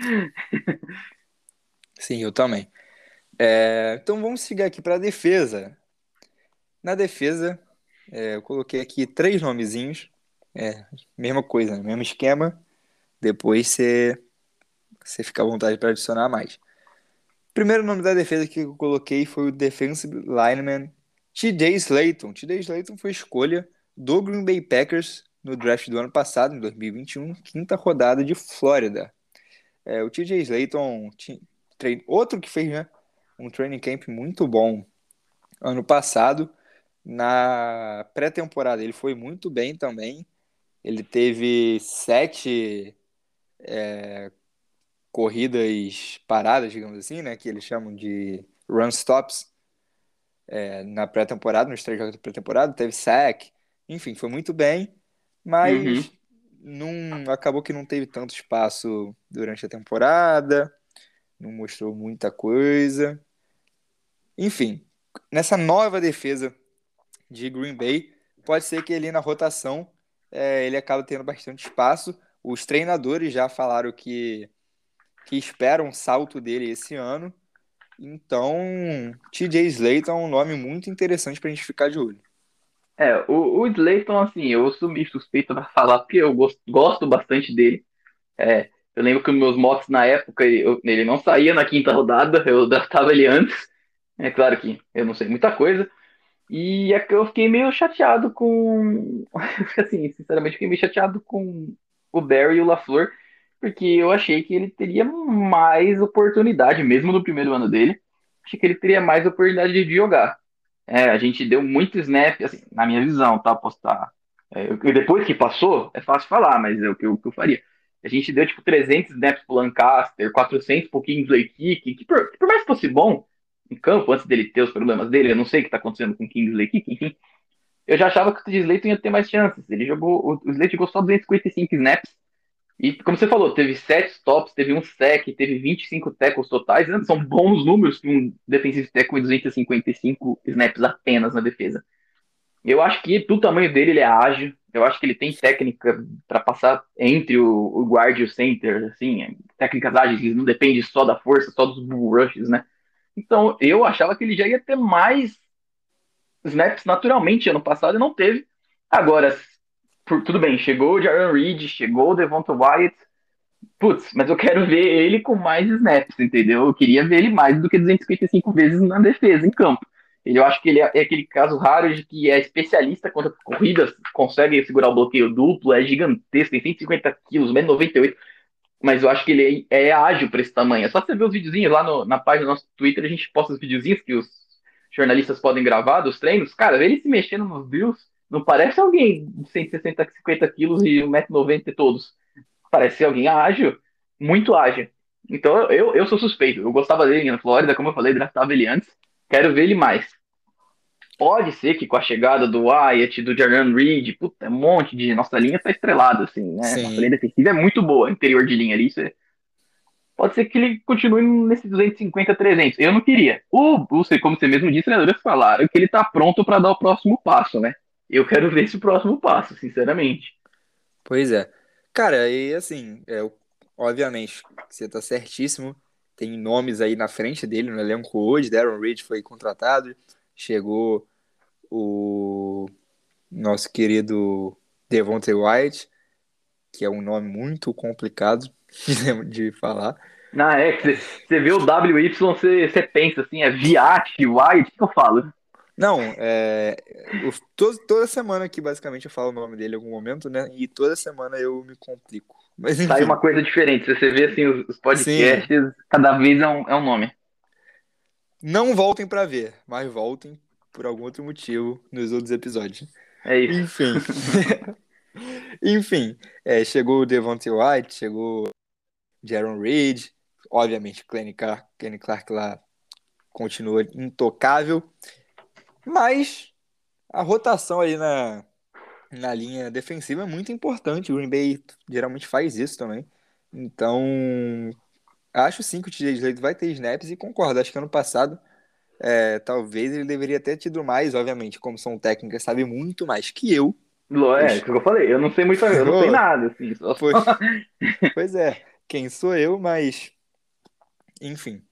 Sim, eu também. É, então vamos seguir aqui para a defesa. Na defesa, é, eu coloquei aqui três nomezinhos. É, mesma coisa, né? mesmo esquema. Depois você, você fica à vontade para adicionar mais. Primeiro nome da defesa que eu coloquei foi o defensive lineman TJ Slayton. TJ Slayton foi escolha do Green Bay Packers no draft do ano passado, em 2021, quinta rodada de Flórida. É, o TJ Slayton, trein- outro que fez né, um training camp muito bom ano passado. Na pré-temporada ele foi muito bem também. Ele teve sete é, corridas paradas, digamos assim, né? Que eles chamam de run stops é, na pré-temporada, nos três jogos da pré-temporada. Teve sack, enfim, foi muito bem, mas não, acabou que não teve tanto espaço durante a temporada, não mostrou muita coisa. Enfim, nessa nova defesa de Green Bay, pode ser que ali na rotação é, ele acabe tendo bastante espaço. Os treinadores já falaram que, que esperam um salto dele esse ano. Então, TJ Slayton é um nome muito interessante para a gente ficar de olho. É, o, o Slayton, assim, eu sou meio suspeito pra falar, porque eu gosto, gosto bastante dele. É, eu lembro que os meus mocks na época, eu- ele não saía na quinta rodada, eu draftava ele antes. É claro que eu não sei muita coisa. E é que eu fiquei meio chateado com. Assim, sinceramente, fiquei meio chateado com o Barry e o LaFleur, porque eu achei que ele teria mais oportunidade, mesmo no primeiro ano dele. achei que ele teria mais oportunidade de jogar. É, a gente deu muito snap, assim, na minha visão, tá? Posso estar. É, eu, depois que passou, é fácil falar, mas é o que eu, que eu faria. A gente deu tipo 300 snaps pro Lancaster, 400 pro Kingsley Kick, que por, que por mais que fosse bom em campo, antes dele ter os problemas dele, eu não sei o que tá acontecendo com o Kingsley Kick, enfim. Eu já achava que o Slayton ia ter mais chances. Ele jogou. O Slayton jogou só 255 snaps. E, como você falou, teve 7 stops, teve um sec, teve 25 tackles totais. Né? São bons números para um defensive tackle de 255 snaps apenas na defesa. Eu acho que, pelo tamanho dele, ele é ágil. Eu acho que ele tem técnica para passar entre o, o guard e o center, assim, é, técnicas ágeis, não depende só da força, só dos rushes, né? Então, eu achava que ele já ia ter mais snaps naturalmente ano passado e não teve. Agora, por, tudo bem, chegou o Jaron Reed, chegou o Devonta Wyatt. Putz, mas eu quero ver ele com mais snaps, entendeu? Eu queria ver ele mais do que 255 vezes na defesa, em campo. Eu acho que ele é, é aquele caso raro de que é especialista contra corridas, consegue segurar o bloqueio duplo, é gigantesco, tem 150 quilos, menos 98 mas eu acho que ele é, é ágil para esse tamanho. É só você ver os videozinhos lá no, na página do nosso Twitter, a gente posta os videozinhos que os jornalistas podem gravar dos treinos, cara, ele se mexendo nos drills, não parece alguém de 160, 50 quilos e 1,90m todos. Parece alguém ágil, muito ágil. Então eu, eu sou suspeito. Eu gostava dele na Flórida, como eu falei, draftava ele antes. Quero ver ele mais. Pode ser que com a chegada do Wyatt, do Jordan Reed, puta, um monte de. Nossa linha tá estrelada, assim, né? Sim. Nossa linha defensiva é muito boa, interior de linha ali, isso é pode ser que ele continue nesse 250, 300. Eu não queria. O, você, como você mesmo disse, treinadores falaram que ele tá pronto para dar o próximo passo, né? Eu quero ver esse próximo passo, sinceramente. Pois é. Cara, e assim, é, obviamente, você tá certíssimo. Tem nomes aí na frente dele no elenco hoje. Darren Reed foi contratado. Chegou o nosso querido Devontae White, que é um nome muito complicado de falar. Não, é você vê o WY, você, pensa assim, é Viat, White, o que eu falo? Não, é. Eu, toda, toda semana aqui, basicamente, eu falo o nome dele em algum momento, né? E toda semana eu me complico. Mas, Sai uma coisa diferente. Você vê assim, os, os podcasts, Sim. cada vez é um, é um nome. Não voltem para ver, mas voltem por algum outro motivo nos outros episódios. É isso. Enfim. Enfim, é, chegou o Devontae White, chegou Jaron Reed, obviamente Kenny Clark, Kenny Clark lá continua intocável, mas a rotação aí na, na linha defensiva é muito importante. O Green Bay geralmente faz isso também. Então, acho sim que o TJ Slade vai ter snaps e concordo. Acho que ano passado, é, talvez ele deveria ter tido mais, obviamente, como são técnicas, sabe muito mais que eu. É, é, que eu falei. Eu não sei muito, eu não sei nada, assim. Só... Pois, pois é, quem sou eu, mas. Enfim.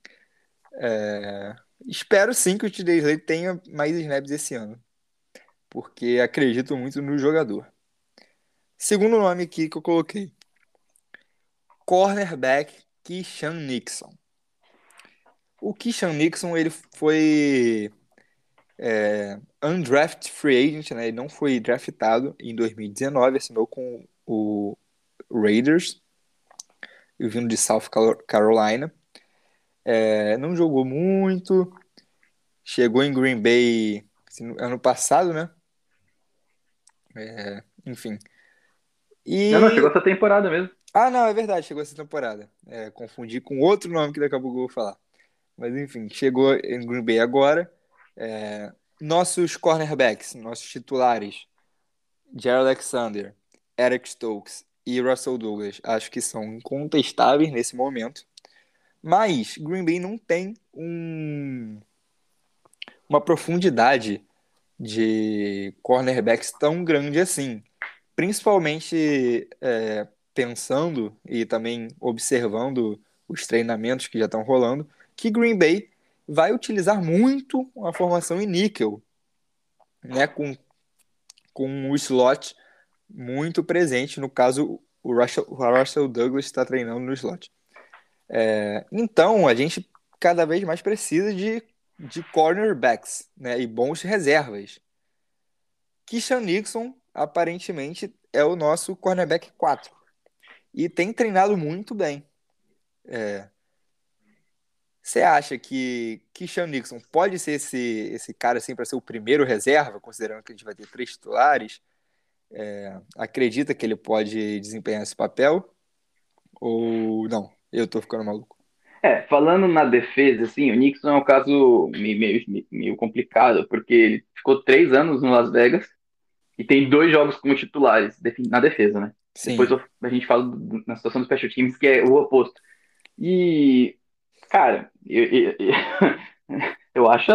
É... Espero sim que o TD Slade tenha mais snaps esse ano. Porque acredito muito no jogador. Segundo nome aqui que eu coloquei: Cornerback Kishan Nixon. O Kishan Nixon ele foi é, undrafted free agent, né? Ele não foi draftado em 2019, assinou com o Raiders, vindo de South Carolina. É, não jogou muito, chegou em Green Bay assim, ano passado, né? É, enfim. E... Não, não, chegou essa temporada mesmo. Ah, não, é verdade, chegou essa temporada. É, confundi com outro nome que daqui a pouco eu vou falar. Mas enfim, chegou em Green Bay agora. É, nossos cornerbacks, nossos titulares, Jerry Alexander, Eric Stokes e Russell Douglas, acho que são incontestáveis nesse momento. Mas Green Bay não tem um, uma profundidade de cornerbacks tão grande assim. Principalmente é, pensando e também observando os treinamentos que já estão rolando, que Green Bay vai utilizar muito a formação em níquel, né, com, com o slot muito presente. No caso, o Russell, o Russell Douglas está treinando no slot. É, então, a gente cada vez mais precisa de, de cornerbacks né, e bons reservas. Kishan Nixon, aparentemente, é o nosso cornerback 4. E tem treinado muito bem. É, Você acha que Christian Nixon pode ser esse, esse cara assim para ser o primeiro reserva, considerando que a gente vai ter três titulares? É, acredita que ele pode desempenhar esse papel? Ou não? Eu tô ficando maluco. É, falando na defesa, assim, o Nixon é um caso meio, meio, meio complicado, porque ele ficou três anos no Las Vegas e tem dois jogos como titulares na defesa, né? Sim. Depois a gente fala na situação dos special teams, que é o oposto. E, cara, eu, eu, eu acho,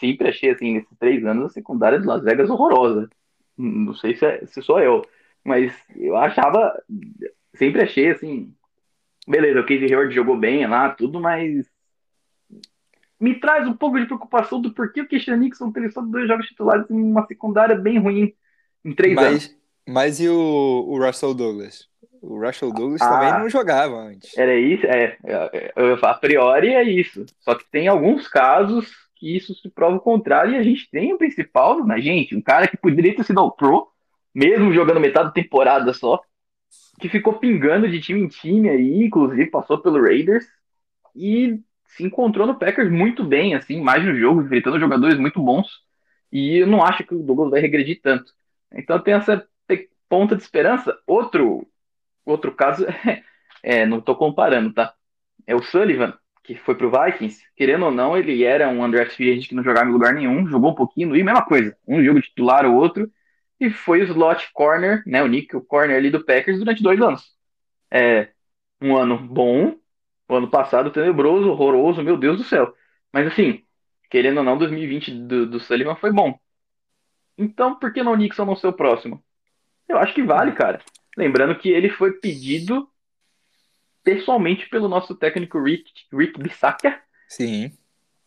sempre achei, assim, nesses três anos, a secundária de Las Vegas horrorosa. Não sei se, é, se sou eu, mas eu achava, sempre achei, assim, beleza, o Casey Hayward jogou bem lá, tudo, mas me traz um pouco de preocupação do porquê o Christian Nixon teve só dois jogos titulares em uma secundária bem ruim em três mas, anos. Mas e o, o Russell Douglas? O Russell Douglas ah, também não jogava antes. Era isso, é, é, é, a priori é isso. Só que tem alguns casos que isso se prova o contrário e a gente tem o principal na gente, um cara que poderia ter sido ao pro, mesmo jogando metade da temporada só, que ficou pingando de time em time aí, inclusive passou pelo Raiders e se encontrou no Packers muito bem, assim, mais no jogo, enfrentando jogadores muito bons. E eu não acho que o Douglas vai regredir tanto. Então tem essa ponta de esperança. Outro outro caso, é, não estou comparando, tá? É o Sullivan, que foi pro Vikings. Querendo ou não, ele era um agent que não jogava em lugar nenhum, jogou um pouquinho, e mesma coisa, um jogo titular ou outro, e foi o slot corner, né, o nickel corner ali do Packers durante dois anos. É, um ano bom, o ano passado tenebroso, horroroso, meu Deus do céu. Mas assim, querendo ou não, 2020 do, do Sullivan foi bom. Então, por que não o Nixon não ser o próximo? Eu acho que vale, cara. Lembrando que ele foi pedido pessoalmente pelo nosso técnico Rick, Rick Bissacker. Sim.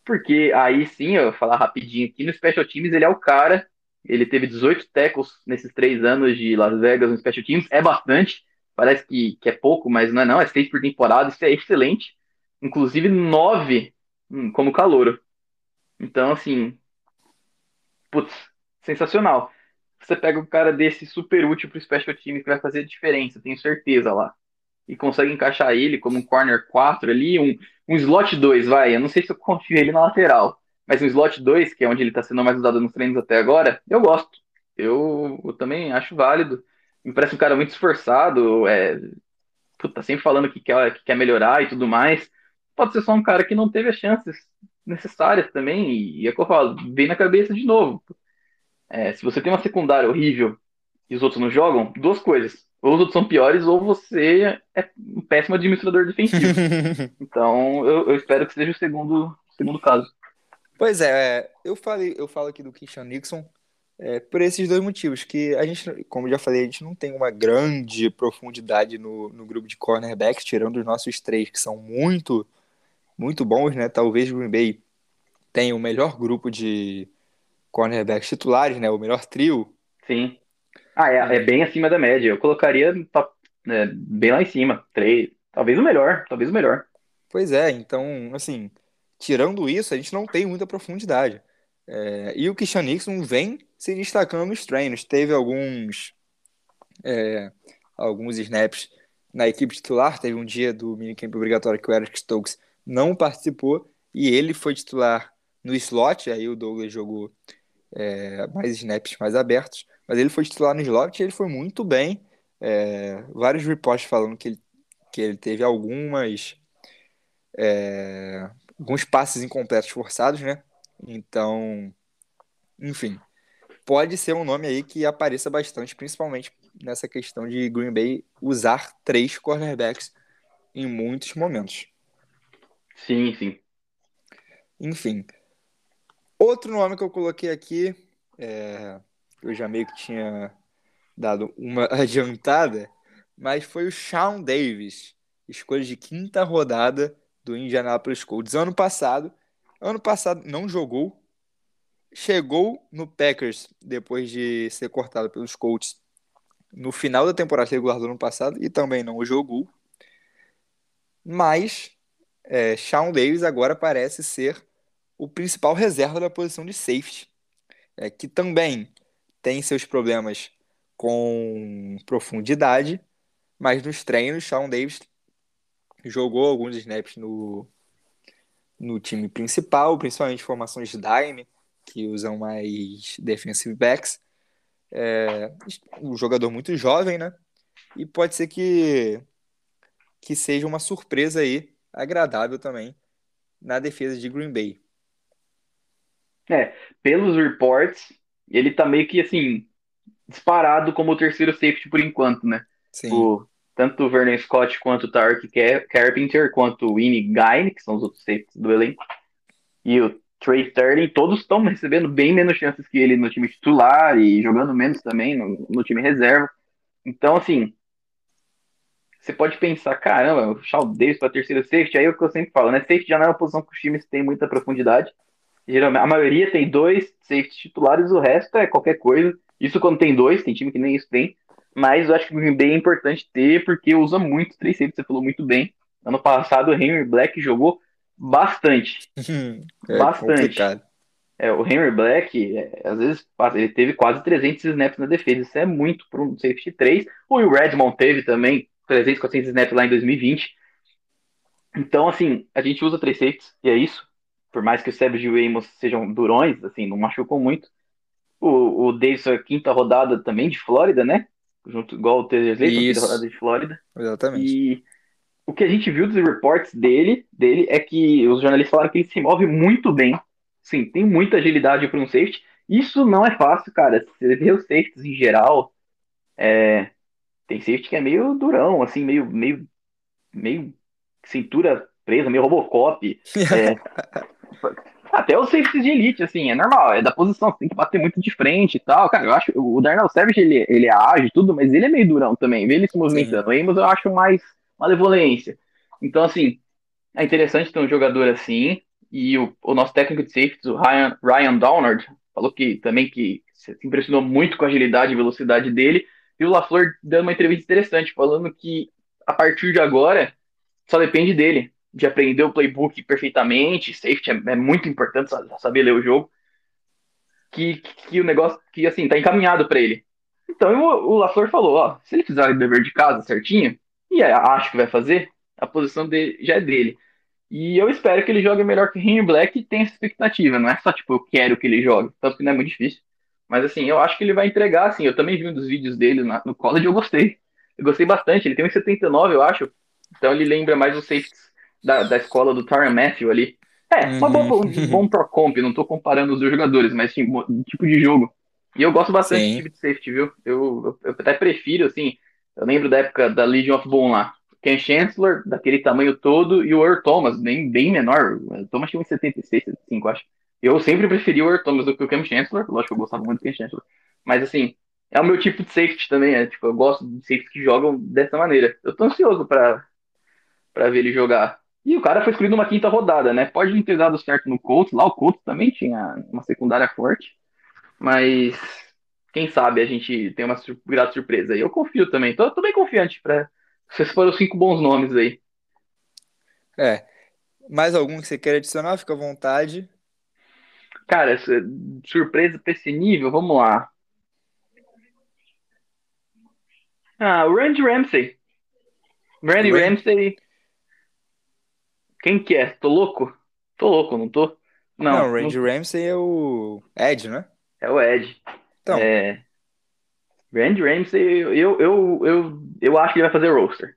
Porque aí sim, eu vou falar rapidinho aqui, no Special Teams ele é o cara ele teve 18 tackles nesses três anos de Las Vegas no Special Teams. É bastante. Parece que, que é pouco, mas não é não. É seis por temporada. Isso é excelente. Inclusive nove hum, como calouro. Então, assim... Putz, sensacional. Você pega um cara desse super útil pro Special Teams que vai fazer a diferença, tenho certeza lá. E consegue encaixar ele como um corner 4 ali, um, um slot 2, vai. Eu não sei se eu confio ele na lateral mas no slot 2, que é onde ele está sendo mais usado nos treinos até agora, eu gosto. Eu, eu também acho válido. Me parece um cara muito esforçado, é, puta, sempre falando que quer, que quer melhorar e tudo mais. Pode ser só um cara que não teve as chances necessárias também, e, e é que eu falo, vem na cabeça de novo. É, se você tem uma secundária horrível e os outros não jogam, duas coisas. Ou os outros são piores, ou você é um péssimo administrador defensivo. então, eu, eu espero que seja o segundo, segundo caso. Pois é, eu falei, eu falo aqui do Christian Nixon é, por esses dois motivos, que a gente, como já falei, a gente não tem uma grande profundidade no, no grupo de cornerbacks, tirando os nossos três, que são muito, muito bons, né? Talvez o Green Bay tenha o melhor grupo de cornerbacks titulares, né? O melhor trio. Sim. Ah, é, é bem acima da média. Eu colocaria top, é, bem lá em cima. Três, talvez o melhor, talvez o melhor. Pois é, então, assim, tirando isso, a gente não tem muita profundidade. É, e o Christian Nixon vem se destacando nos treinos. Teve alguns, é, alguns snaps na equipe titular. Teve um dia do minicamp obrigatório que o Eric Stokes não participou e ele foi titular no slot. Aí o Douglas jogou é, mais snaps mais abertos. Mas ele foi titular no slot e ele foi muito bem. É, vários reportes falando que ele, que ele teve algumas é, alguns passes incompletos forçados, né? Então, enfim, pode ser um nome aí que apareça bastante, principalmente nessa questão de Green Bay usar três cornerbacks em muitos momentos. Sim, sim. Enfim, outro nome que eu coloquei aqui, é, eu já meio que tinha dado uma adiantada, mas foi o Sean Davis, escolha de quinta rodada do Indianapolis Colts. Ano passado, ano passado não jogou, chegou no Packers depois de ser cortado pelos Colts no final da temporada regular do ano passado e também não jogou. Mas é, Davis agora parece ser o principal reserva da posição de safety, é, que também tem seus problemas com profundidade, mas nos treinos Sean Davis jogou alguns snaps no, no time principal, principalmente formações de dime, que usam mais defensive backs. É, um jogador muito jovem, né? E pode ser que, que seja uma surpresa aí, agradável também, na defesa de Green Bay. É, pelos reports, ele tá meio que assim, disparado como o terceiro safety por enquanto, né? Sim. O, tanto o Vernon Scott quanto o Tark Carpenter, quanto o Winnie Gaine, que são os outros safeties do elenco, e o Trey Sterling, todos estão recebendo bem menos chances que ele no time titular e jogando menos também no, no time reserva. Então, assim, você pode pensar, caramba, o Shaw Davis para terceira safety, aí é o que eu sempre falo, né? Safety já não é uma posição que os times têm muita profundidade. Geralmente, a maioria tem dois safeties titulares, o resto é qualquer coisa. Isso quando tem dois, tem time que nem isso tem. Mas eu acho que o Green Bay é importante ter, porque usa muito três safeties, você falou muito bem. Ano passado o Henry Black jogou bastante. é bastante. complicado. É, o Henry Black, é, às vezes, ele teve quase 300 snaps na defesa. Isso é muito para um safety 3. O Will Redmond teve também 300, 400 snaps lá em 2020. Então, assim, a gente usa três safeties, e é isso. Por mais que o Savage e o Amos sejam durões, assim, não machucam muito. O, o Davidson é quinta rodada também de Flórida, né? Junto, igual o Taylor Slayton, quinta rodada de Flórida. Exatamente. E o que a gente viu dos reports dele, dele é que os jornalistas falaram que ele se move muito bem. Sim, tem muita agilidade para um safety. Isso não é fácil, cara. Você vê os safeties em geral, é, tem safety que é meio durão, assim, meio, meio, meio cintura presa, meio Robocop. É, até os safeties de elite, assim, é normal, é da posição, você tem que bater muito de frente e tal. Cara, eu acho o Darnell Savage, ele, ele é ágil e tudo, mas ele é meio durão também, vê ele se movimentando. Sim. O Amos eu acho mais malevolência. Então, assim, é interessante ter um jogador assim, e o, o nosso técnico de safeties, o Ryan, Ryan Downard, falou que também que se impressionou muito com a agilidade e velocidade dele, e o LaFleur dando uma entrevista interessante, falando que a partir de agora só depende dele, de aprender o playbook perfeitamente, safety é, é muito importante saber ler o jogo, que, que o negócio, que assim, tá encaminhado para ele. Então o, o LaFleur falou, ó, se ele fizer o dever de casa certinho, e acho que vai fazer, a posição dele já é dele. E eu espero que ele jogue melhor que o Henry Black e tenha essa expectativa, não é só tipo, eu quero que ele jogue, tanto que não é muito difícil. Mas assim, eu acho que ele vai entregar, assim, eu também vi um dos vídeos dele na, no college eu gostei. Eu gostei bastante, ele tem 1,79, eu acho, então ele lembra mais os safeties da, da escola do Tyron Matthew ali. É, uhum. uma boa, um bom pro comp, não tô comparando os dois jogadores, mas sim, tipo de jogo. E eu gosto bastante sim. de de safety, viu? Eu, eu, eu, até prefiro, assim, eu lembro da época da Legion of Boom lá. Ken Chancellor, daquele tamanho todo, e o Earl Thomas, bem, bem menor. O Thomas tinha uns 76, 75, acho. Eu sempre preferi o Earl Thomas do que o Ken Chancellor. Lógico que eu gostava muito do Ken Chancellor. Mas, assim, é o meu tipo de safety também. É, tipo, eu gosto de safeties que jogam dessa maneira. Eu tô ansioso pra, pra ver ele jogar. E o cara foi escolhido numa quinta rodada, né? Pode não ter dado certo no Colts. Lá o Colts também tinha uma secundária forte. Mas quem sabe a gente tem uma sur grata surpresa. E eu confio também. Tô, tô bem confiante para vocês foram cinco bons nomes aí. É. Mais algum que você queira adicionar? Fica à vontade. Cara, surpresa pra esse nível, vamos lá. Ah, o Randy Ramsey. Randy Ramsey quem que é? Tô louco? Tô louco, não tô? Não, não Randy não... Ramsey é o Ed, né? É o Ed. Então. É... Randy Ramsey, eu, eu, eu, eu acho que ele vai fazer roster.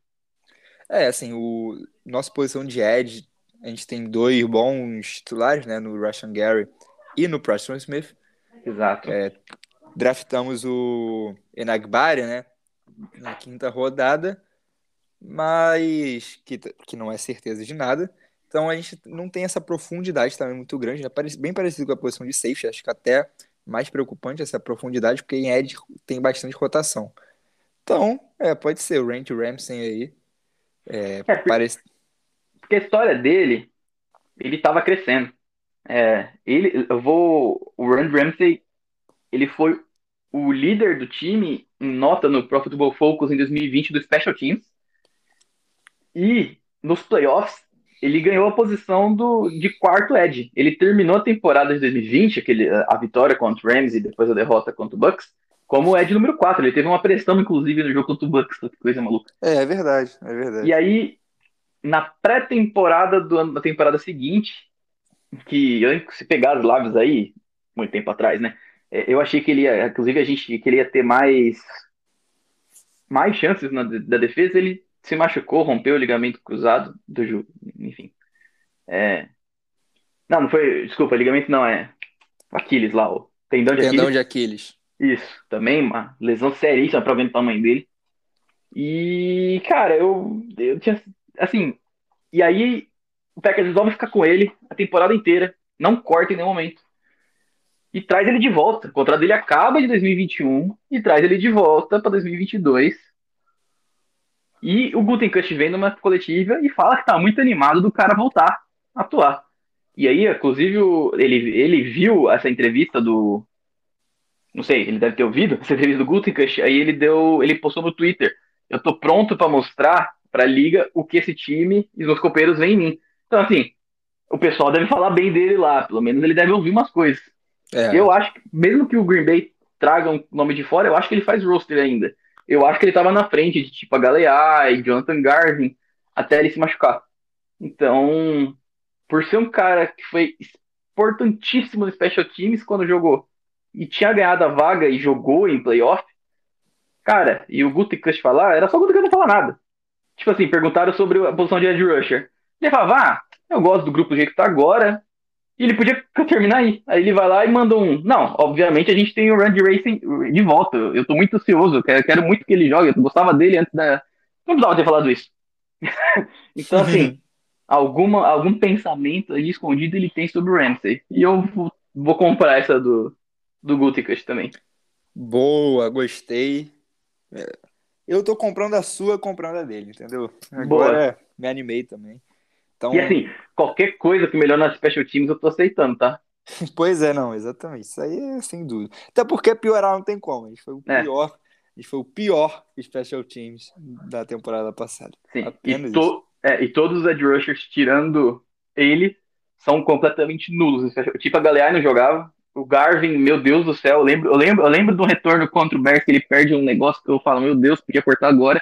É, assim, o nossa posição de Ed, a gente tem dois bons titulares, né? No Russian Gary e no Preston Smith. Exato. É, draftamos o Enagbari, né? Na quinta rodada mas que, que não é certeza de nada. Então a gente não tem essa profundidade também muito grande, né? bem parecido com a posição de safety, acho que até mais preocupante essa profundidade, porque em Ed tem bastante rotação. Então, é, pode ser o Randy Ramsey aí. É, é, parece... Porque a história dele, ele estava crescendo. É, ele, eu vou, o Randy Ramsey, ele foi o líder do time em nota no Pro Football Focus em 2020 do Special Teams. E nos playoffs, ele ganhou a posição do, de quarto Ed. Ele terminou a temporada de 2020, aquele, a vitória contra o Rams e depois a derrota contra o Bucks, como Ed número 4. Ele teve uma pressão, inclusive, no jogo contra o Bucks, que coisa maluca. É, é verdade, é verdade. E aí, na pré-temporada do ano, da temporada seguinte, que se pegar os lábios aí, muito tempo atrás, né? É, eu achei que ele ia, inclusive a gente queria ter mais mais chances na, da defesa, ele se machucou, rompeu o ligamento cruzado do enfim. É, não, não foi, desculpa, ligamento não é Aquiles lá, o tendão de Tendão Aquiles. de Aquiles. Isso, também uma lesão seríssima pra ver o tamanho dele. E, cara, eu, eu tinha, assim, e aí o Packers resolve ficar com ele a temporada inteira, não corta em nenhum momento. E traz ele de volta. O contrato dele acaba de 2021 e traz ele de volta para 2022. E o Gutenkust vem numa coletiva e fala que tá muito animado do cara voltar a atuar. E aí, inclusive, ele, ele viu essa entrevista do. Não sei, ele deve ter ouvido essa entrevista do Gutenkust. Aí ele deu. Ele postou no Twitter. Eu tô pronto para mostrar pra liga o que esse time e os meus companheiros veem em mim. Então, assim, o pessoal deve falar bem dele lá. Pelo menos ele deve ouvir umas coisas. É. Eu acho que, mesmo que o Green Bay traga um nome de fora, eu acho que ele faz roster ainda. Eu acho que ele tava na frente de tipo a Galeai, Jonathan Garvin, até ele se machucar. Então, por ser um cara que foi importantíssimo no Special Teams quando jogou e tinha ganhado a vaga e jogou em playoff, cara, e o Gutekunst falar, era só o Gutekunst não falar nada. Tipo assim, perguntaram sobre a posição de Edge Rusher. Ele falava, ah, eu gosto do grupo do jeito que tá agora, e ele podia terminar aí. Aí ele vai lá e manda um. Não, obviamente a gente tem o Randy Racing de volta. Eu tô muito ansioso, eu quero, quero muito que ele jogue. Eu gostava dele antes da. Não precisava ter falado isso. então, assim, alguma, algum pensamento ali escondido ele tem sobre o Ramsey. E eu vou, vou comprar essa do, do Guticus também. Boa, gostei. É, eu tô comprando a sua, comprando a dele, entendeu? Agora Boa. me animei também. Então... E assim, qualquer coisa que melhore nas special teams eu tô aceitando, tá? pois é, não, exatamente. Isso aí é sem dúvida. Até porque piorar não tem como. A gente foi o é. pior. Gente foi o pior special teams da temporada passada. Sim. Apenas e, to... é, e todos os edge rushers, tirando ele, são completamente nulos. Tipo, a Galeai não jogava. O Garvin, meu Deus do céu, eu lembro, eu lembro, eu lembro do retorno contra o Bears que ele perde um negócio que eu falo, meu Deus, podia cortar agora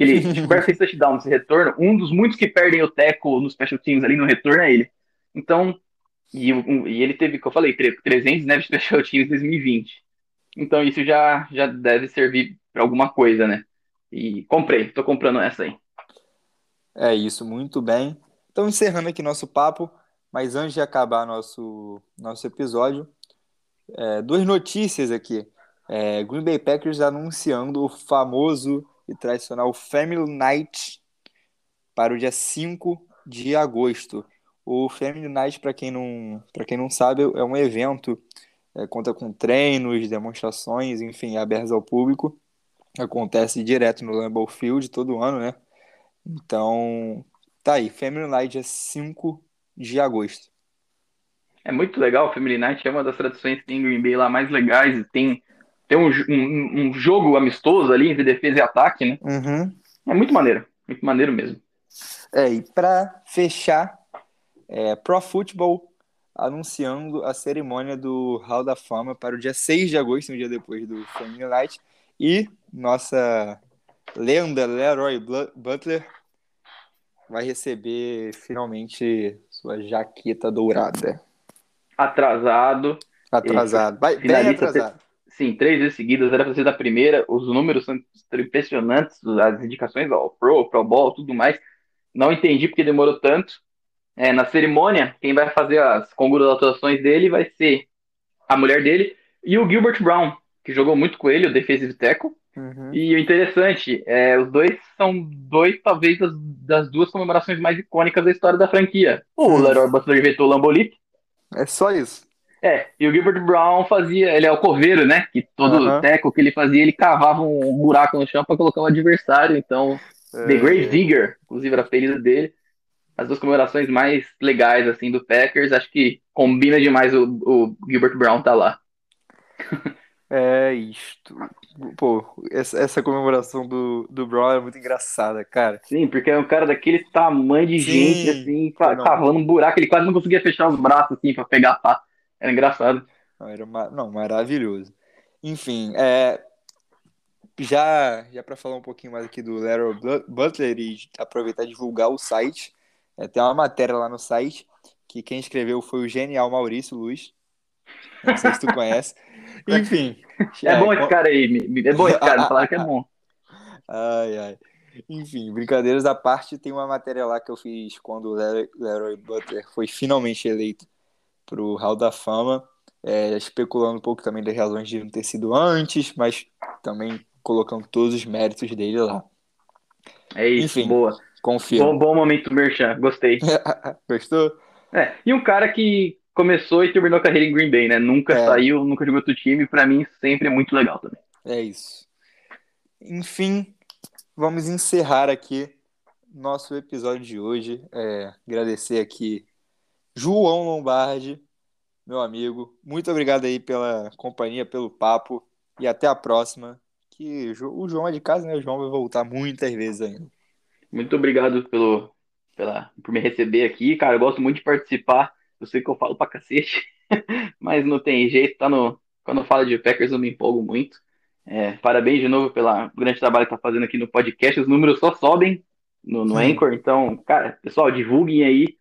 que ele tipo, fez touchdown nesse retorno, um dos muitos que perdem o teco nos special teams ali no retorno é ele. Então, e, e ele teve, que eu falei, 300 snaps special teams em 2020. Então isso já, já deve servir para alguma coisa, né? E comprei, tô comprando essa aí. É isso, muito bem. Então, encerrando aqui nosso papo, mas antes de acabar nosso, nosso episódio, é, duas notícias aqui. É, Green Bay Packers anunciando o famoso e tradicional Family Night para o dia 5 de agosto. O Family Night, para quem, não, quem não sabe, é um evento, é, conta com treinos, demonstrações, enfim, abertos ao público. Acontece direto no Lambeau Field todo ano, né? Então, tá aí, Family Night dia 5 de agosto. É muito legal, Family Night é uma das tradições que tem em Green Bay lá mais legais, tem ter um, um, um, jogo amistoso ali entre defesa e ataque, né? Uhum. É muito maneiro, muito maneiro mesmo. É, e para fechar, é, Pro Football anunciando a cerimônia do Hall da Fama para o dia 6 de agosto, um dia depois do Family Night, e nossa lenda Leroy Butler vai receber finalmente sua jaqueta dourada. Atrasado. Atrasado. Vai, bem atrasado sim, três vezes seguidas, era pra ser da primeira, os números são impressionantes, as indicações ao Pro, Pro Ball, tudo mais. Não entendi porque demorou tanto. É, na cerimônia, quem vai fazer as congratulações dele vai ser a mulher dele e o Gilbert Brown, que jogou muito com ele, o defensive tackle. Uhum. E o interessante, é, os dois são dois, talvez, das, das, duas comemorações mais icônicas da história da franquia. O uhum. Leroy Butler inventou o Lambolip. É só isso. É, e o Gilbert Brown fazia, ele é o coveiro, né? Que todo uhum. teco que ele fazia, ele cavava um buraco no chão para colocar o um adversário. Então, é. The Grave Digger, inclusive era apelido dele. As duas comemorações mais legais, assim, do Packers. Acho que combina demais o, o Gilbert Brown tá lá. É isto. Pô, essa, essa, comemoração do, do Brown é muito engraçada, cara. Sim, porque é um cara daquele tamanho de Sim, gente, assim, cavando um buraco. Ele quase não conseguia fechar os braços, assim, pra pegar a pá. Era engraçado. Não, era não maravilhoso. Enfim, é, já, já para falar um pouquinho mais aqui do Larry Butler e aproveitar e divulgar o site, é, tem uma matéria lá no site que quem escreveu foi o genial Maurício Luz. Não sei se tu conhece. Enfim. É, bom esse cara aí. É bom esse cara, falaram que é bom. Ai, ai. Enfim, brincadeiras à parte, tem uma matéria lá que eu fiz quando o Leroy Butler foi finalmente eleito para o Hall da Fama, é, especulando um pouco também das razões de não ter sido antes, mas também colocando todos os méritos dele lá. É isso, Enfim, boa. Confio. Bom, bom momento, Merchan, gostei. Gostou? É, e um cara que começou e terminou a carreira em Green Bay, né? Nunca é. saiu, nunca jogou outro time, para mim sempre é muito legal também. É isso. Enfim, vamos encerrar aqui nosso episódio de hoje. É, agradecer aqui João Lombardi, meu amigo. Muito obrigado aí pela companhia, pelo papo e até a próxima. Que o João é de casa, né? O João vai voltar muitas vezes ainda. Muito obrigado pelo, pela, por me receber aqui, cara. Eu gosto muito de participar. Eu sei que eu falo pra cacete, mas não tem jeito. Tá no, quando eu falo de Packers, eu me empolgo muito. É, parabéns de novo pelo grande trabalho que tá fazendo aqui no podcast. Os números só sobem no, no Anchor. Então, cara, pessoal, divulguem aí.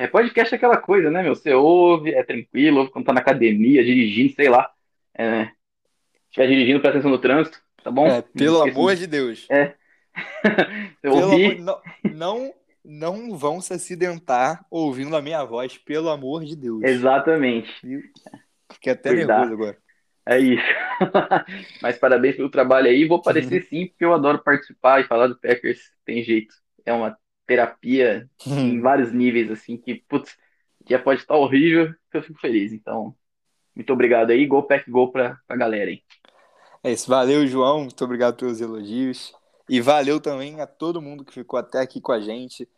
É, podcast é aquela coisa, né, meu? Você ouve, é tranquilo, ouve quando tá na academia, dirigindo, sei lá. É, estiver dirigindo, presta atenção no trânsito, tá bom? É, pelo amor de Deus. É. Eu ouvi... Amor, não, não, não vão se acidentar ouvindo a minha voz, pelo amor de Deus. Exatamente. Fiquei até nervoso agora. É isso. Mas parabéns pelo trabalho aí. Vou aparecer sim, porque eu adoro participar e falar do Packers. Tem jeito. É uma terapia em vários níveis, assim, que, putz, dia pode estar horrível, eu fico feliz. Então, muito obrigado aí. Gol, Pack, gol pra, pra galera aí. É isso. Valeu, João. Muito obrigado pelos elogios. E valeu também a todo mundo que ficou até aqui com a gente.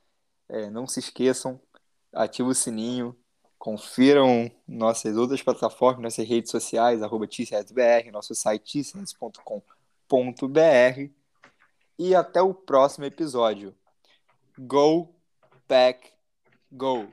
É, não se esqueçam, ativa o sininho, Confiram nossas outras plataformas, nossas redes sociais, arroba nosso site tcs.com.br. E até o próximo episódio. Go, back, go!